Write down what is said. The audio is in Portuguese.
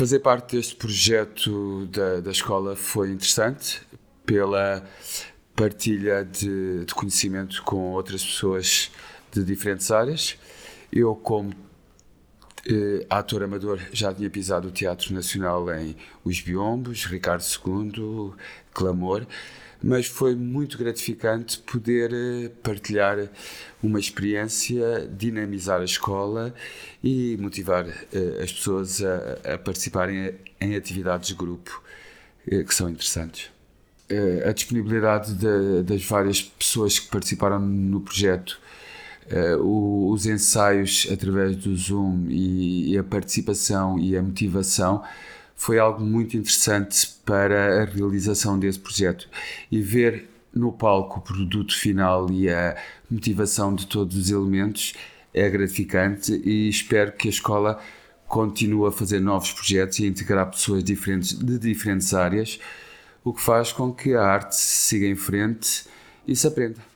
fazer parte deste projeto da, da escola foi interessante pela partilha de, de conhecimento com outras pessoas de diferentes áreas. Eu, como eh, ator amador, já tinha pisado o Teatro Nacional em Os Biombos, Ricardo II, Clamor, mas foi muito gratificante poder eh, partilhar uma experiência, dinamizar a escola e motivar eh, as pessoas a, a participarem em atividades de grupo eh, que são interessantes. A disponibilidade de, das várias pessoas que participaram no projeto Uh, os ensaios através do Zoom e, e, a participação e a motivação foi algo muito interessante para a realização desse projeto e ver no palco o produto final e a motivação de todos os elementos é gratificante e espero que a escola continue a fazer novos projetos e integrar pessoas diferentes de diferentes áreas, o que faz com que a arte siga em frente e se aprenda.